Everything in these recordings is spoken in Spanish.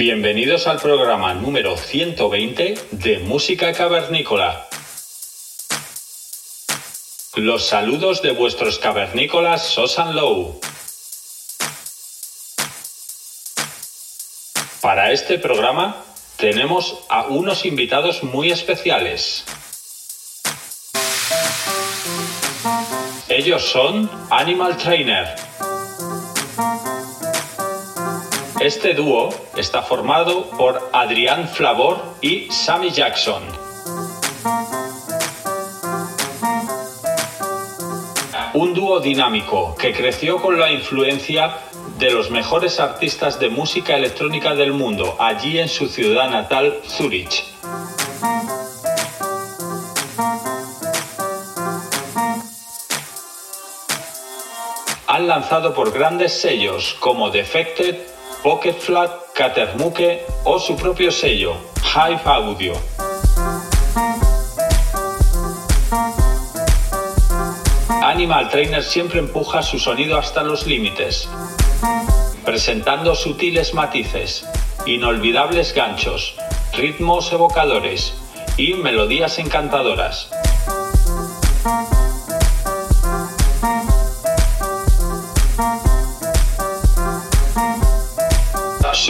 Bienvenidos al programa número 120 de Música Cavernícola. Los saludos de vuestros cavernícolas Sosan Low. Para este programa tenemos a unos invitados muy especiales. Ellos son Animal Trainer. Este dúo está formado por Adrián Flavor y Sammy Jackson. Un dúo dinámico que creció con la influencia de los mejores artistas de música electrónica del mundo, allí en su ciudad natal, Zurich. Han lanzado por grandes sellos como Defected, Pocket Flat, Catermuque o su propio sello, Hive Audio. Animal Trainer siempre empuja su sonido hasta los límites, presentando sutiles matices, inolvidables ganchos, ritmos evocadores y melodías encantadoras.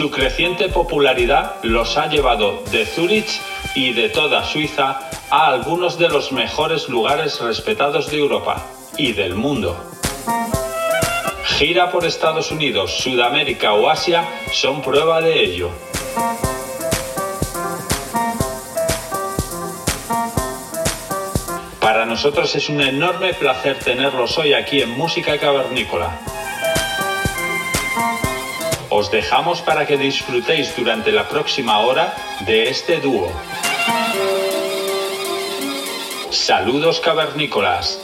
Su creciente popularidad los ha llevado de Zurich y de toda Suiza a algunos de los mejores lugares respetados de Europa y del mundo. Gira por Estados Unidos, Sudamérica o Asia son prueba de ello. Para nosotros es un enorme placer tenerlos hoy aquí en Música Cavernícola. Os dejamos para que disfrutéis durante la próxima hora de este dúo. Saludos cavernícolas.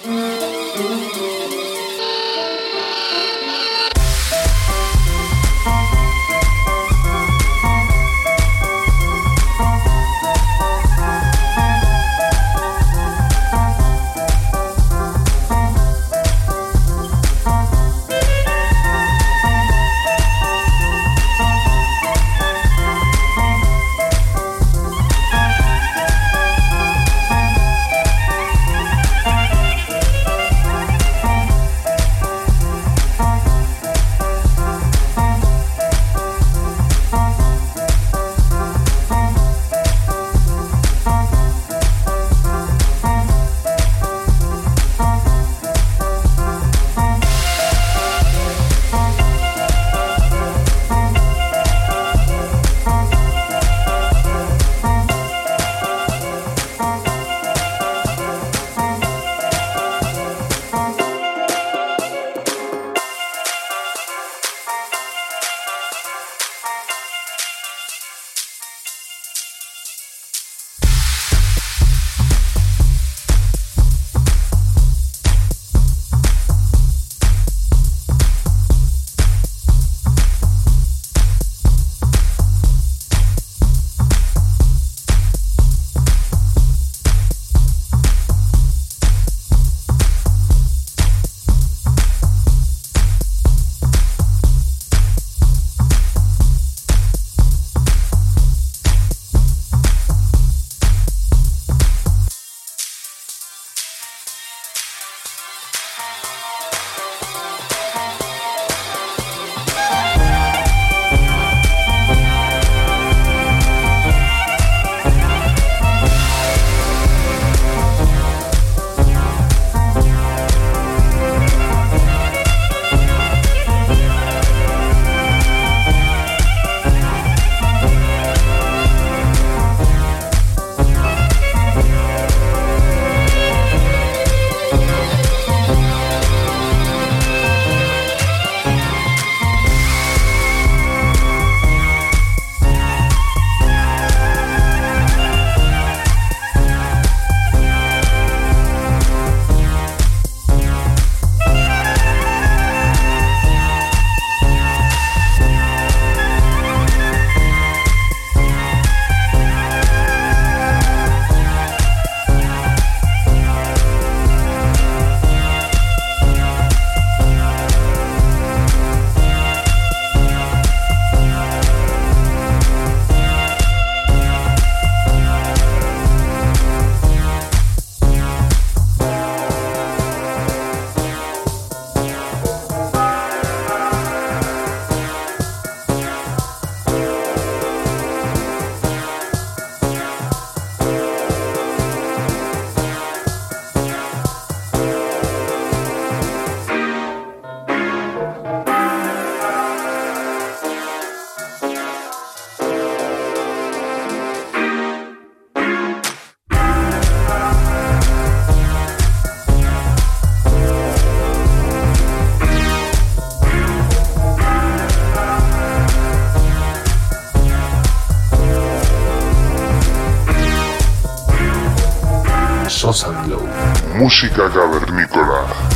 Música cavernícola.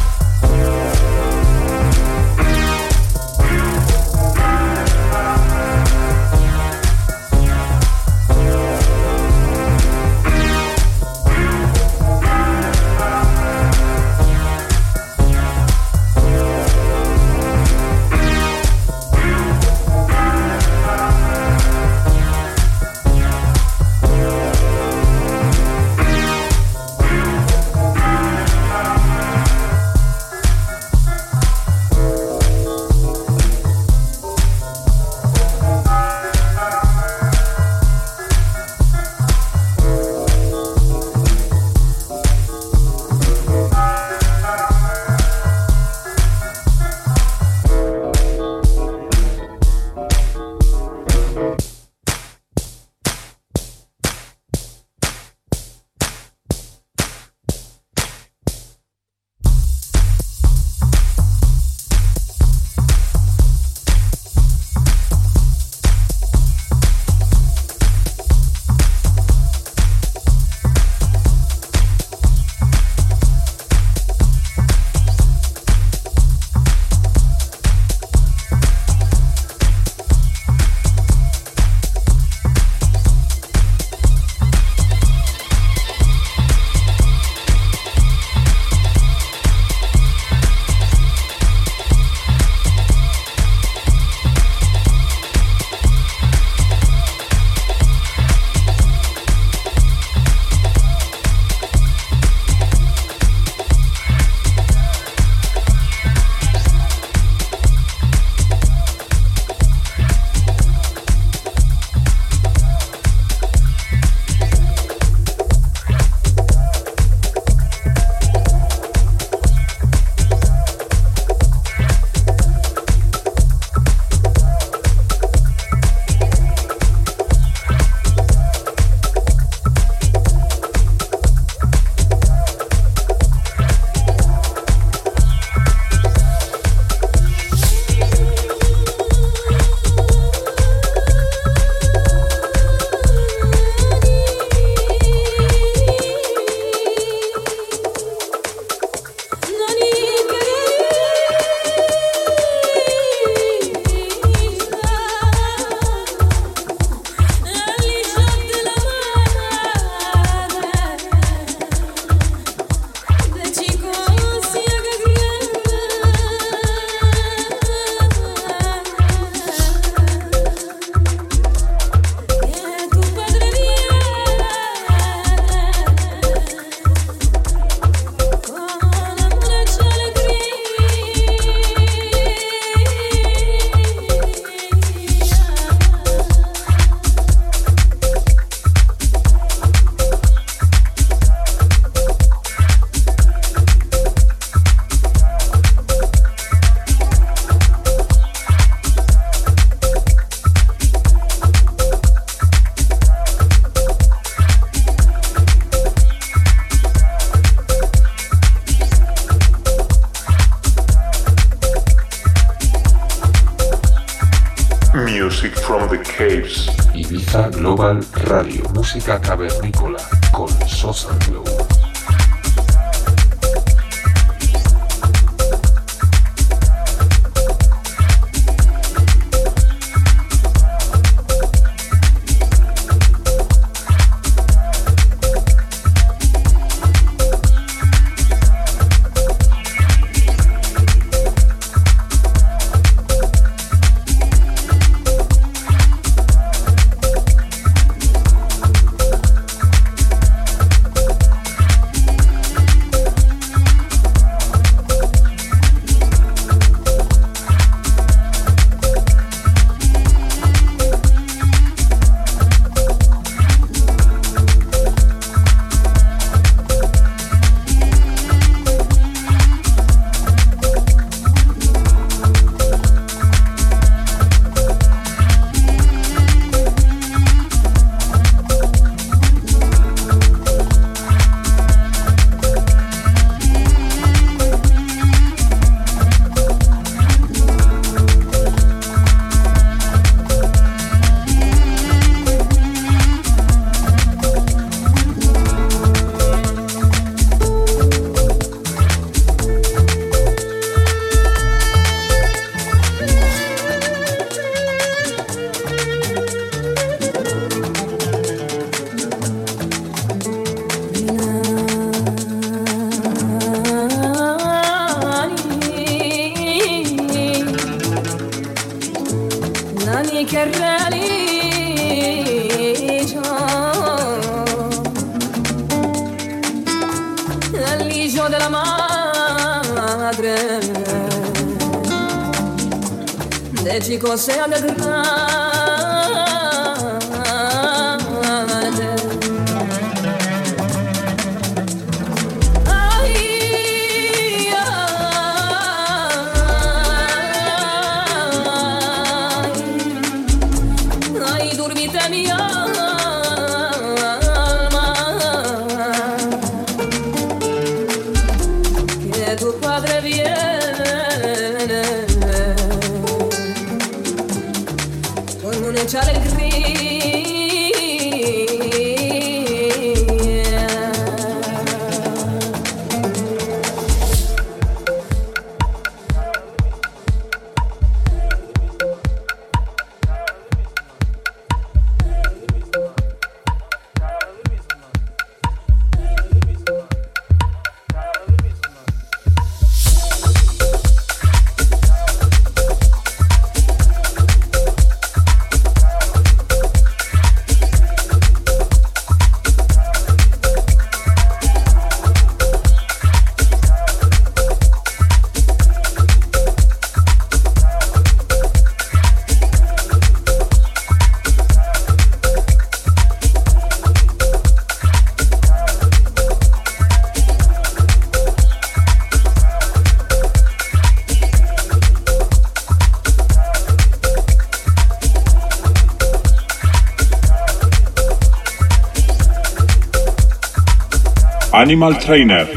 Animal Trainer.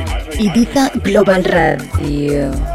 Ibiza Global Radio.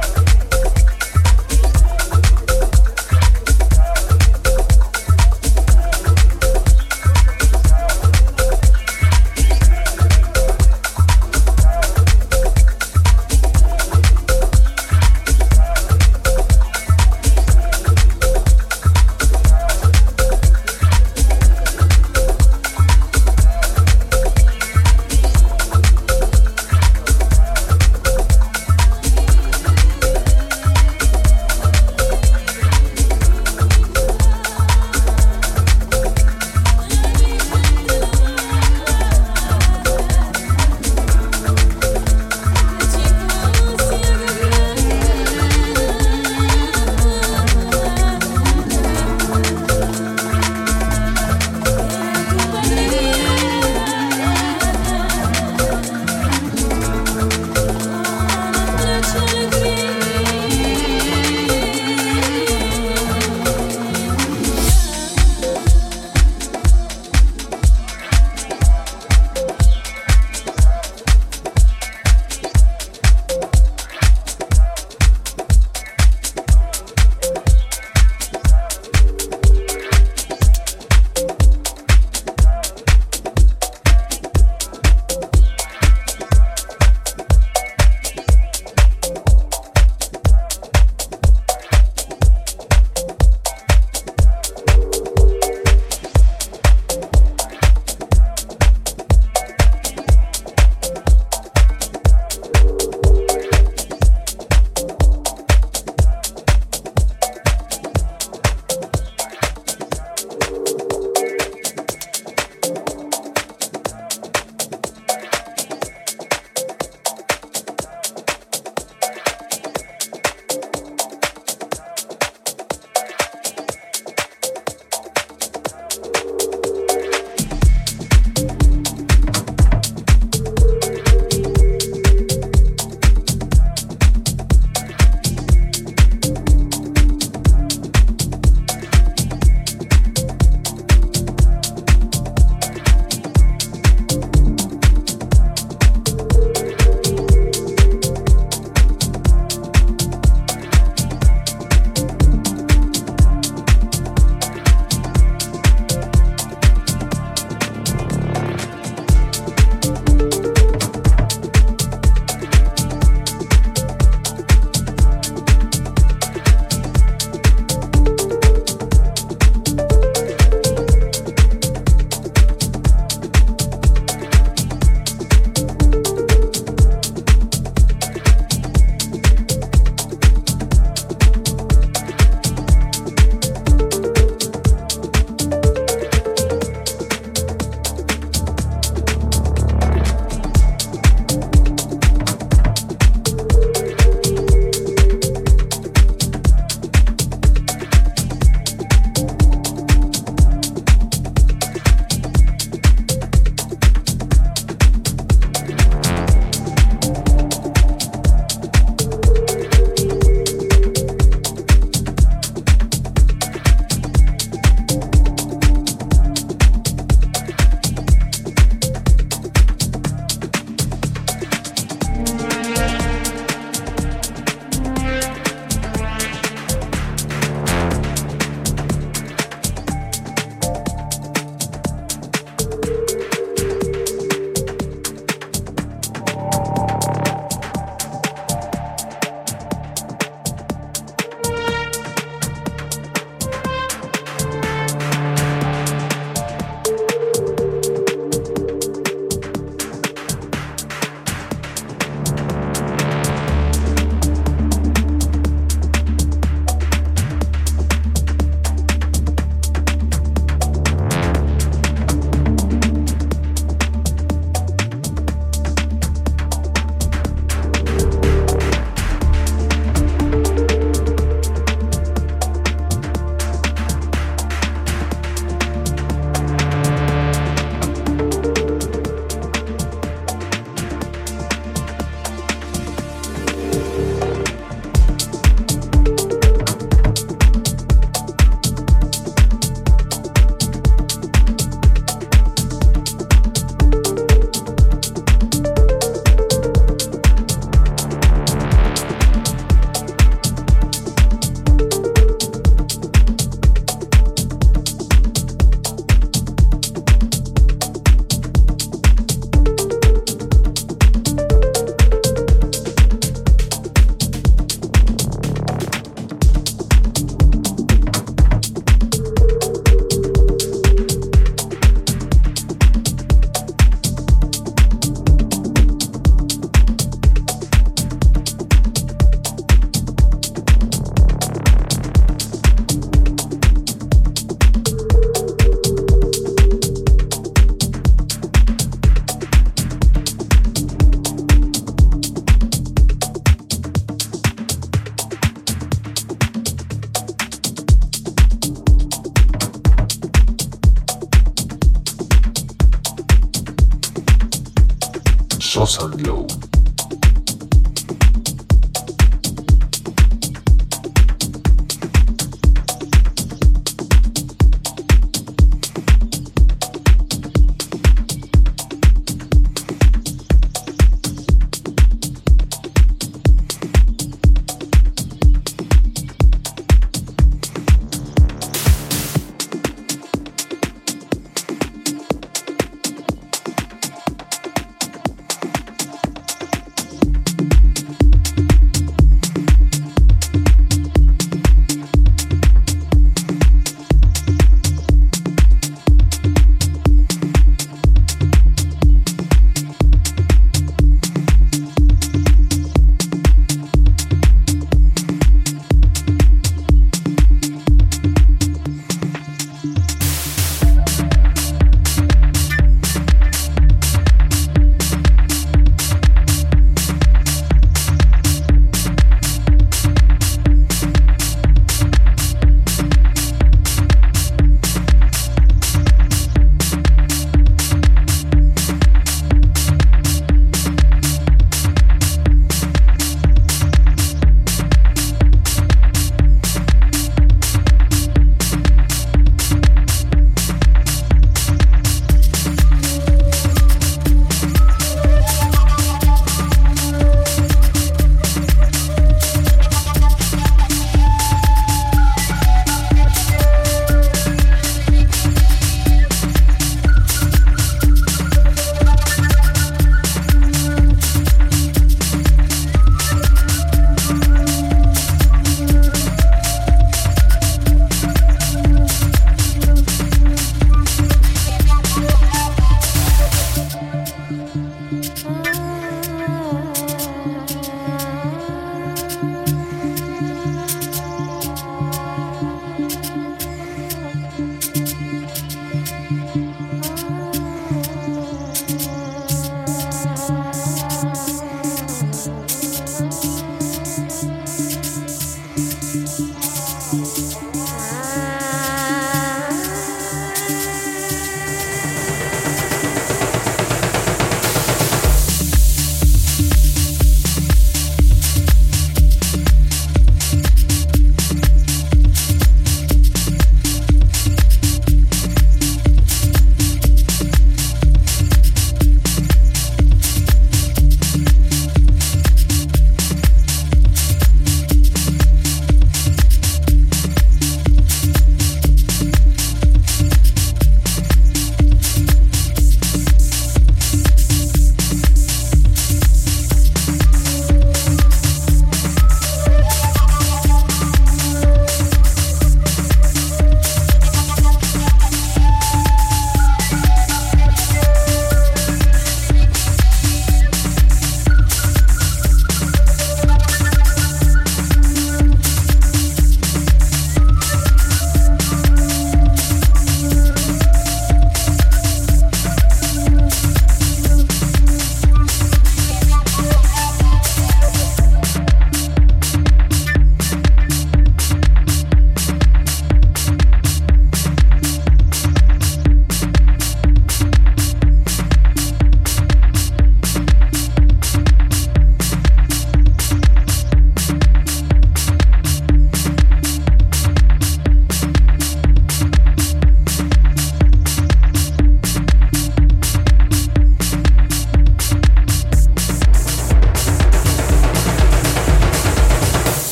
Sosa Glow. listen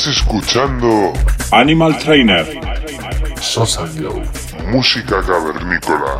Estás escuchando Animal Trainer. Sosa Glow. música cavernícola.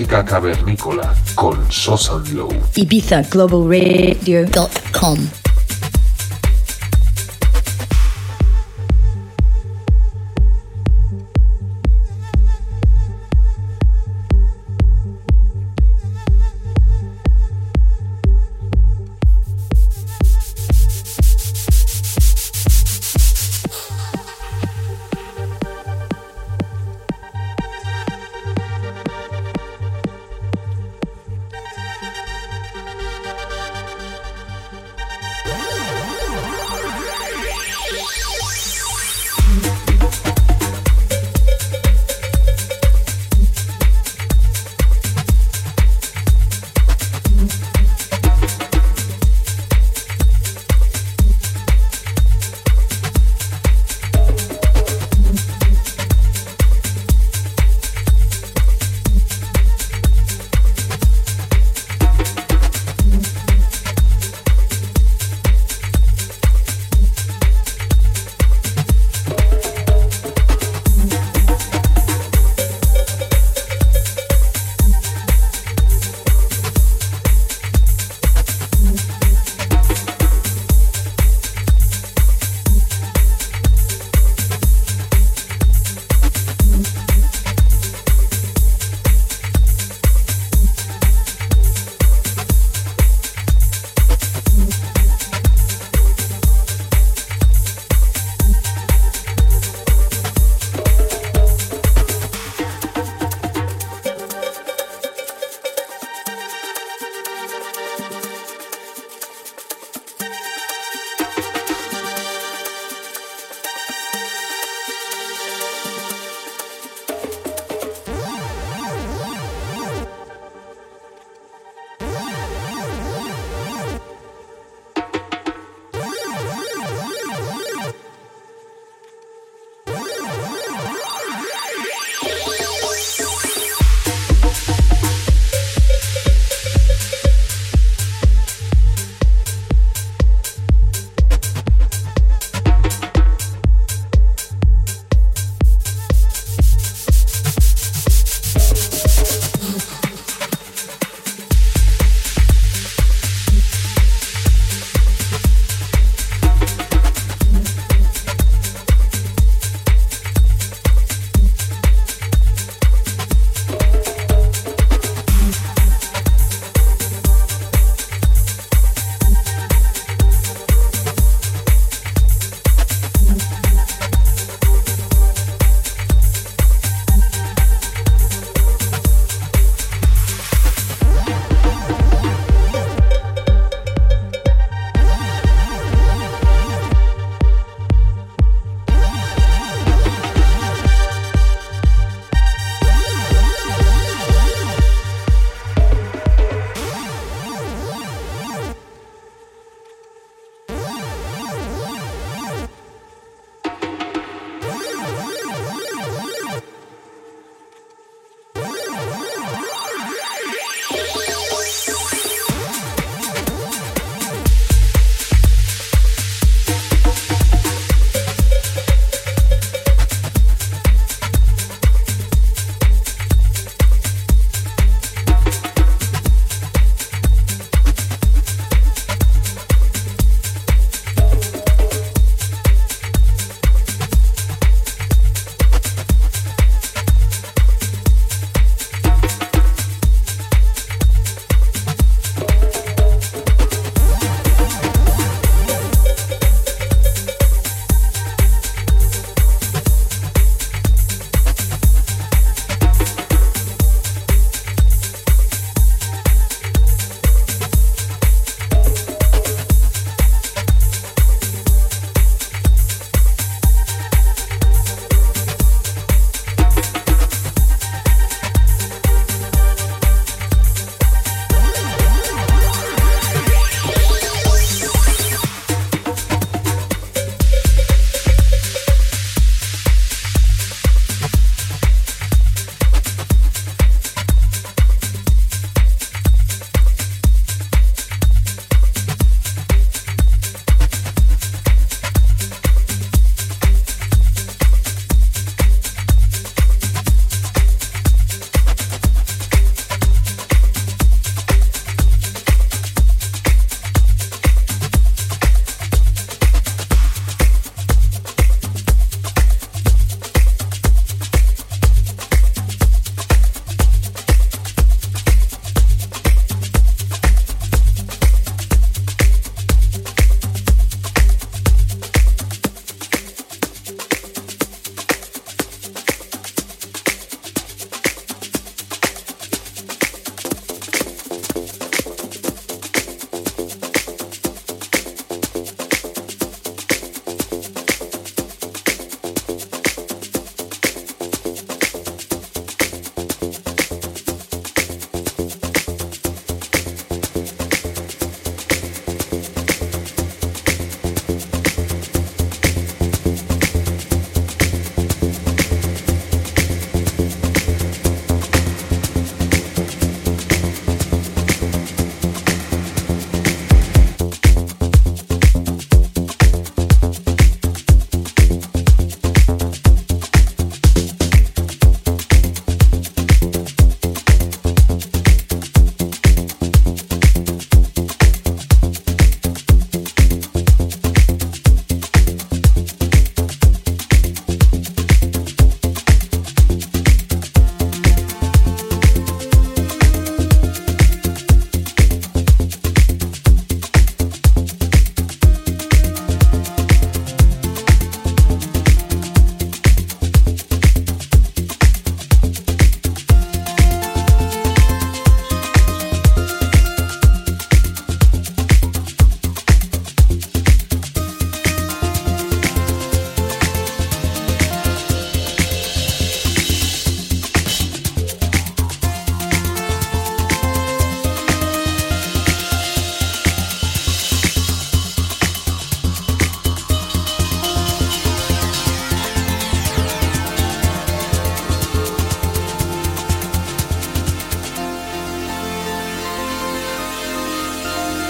Música cavernícola con Sosa Glow. ibizaglobalradio.com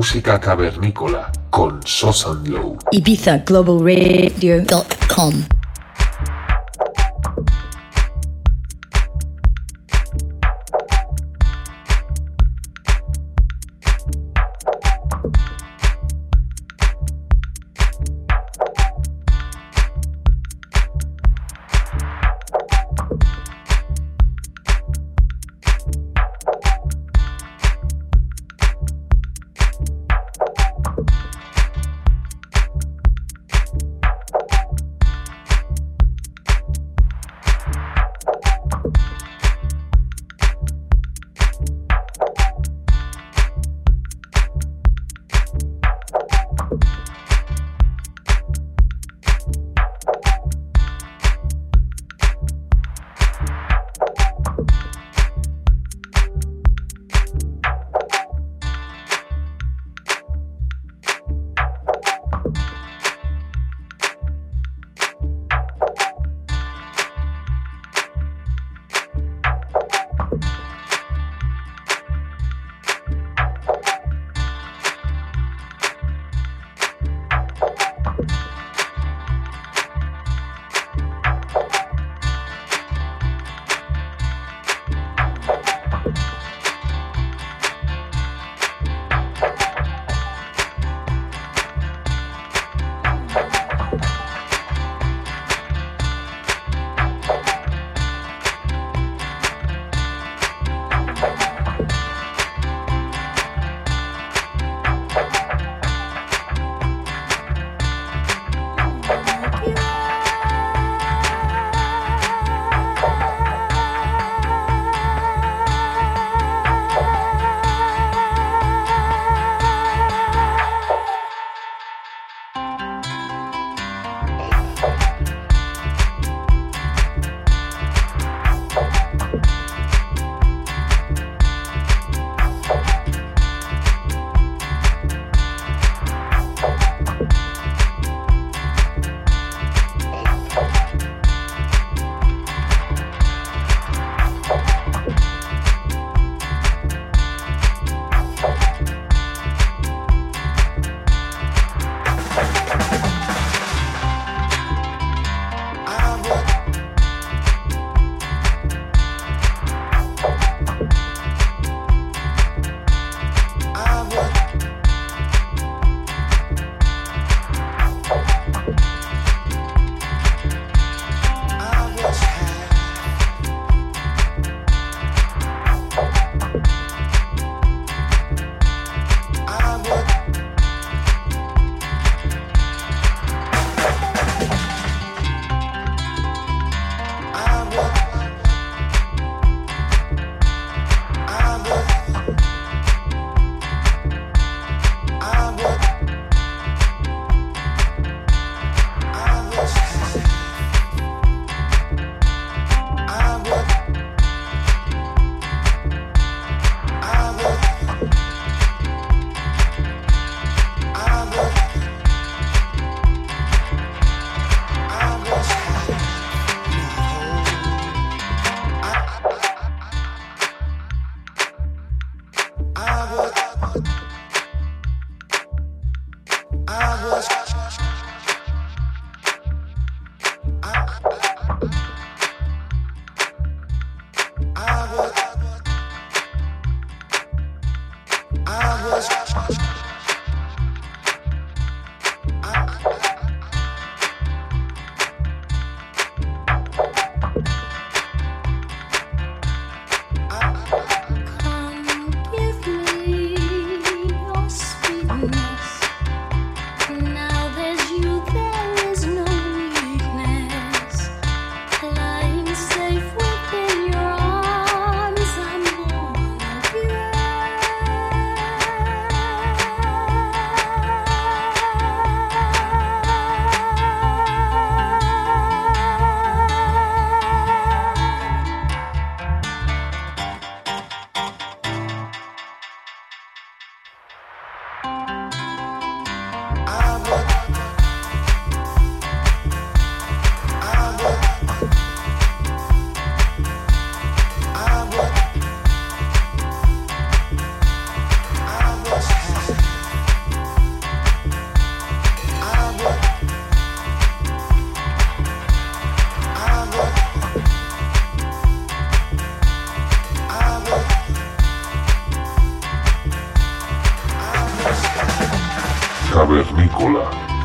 Música cavernícola con Sosan Low. IbizaGlobalRadio.com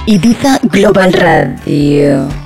Ibiza Global Radio.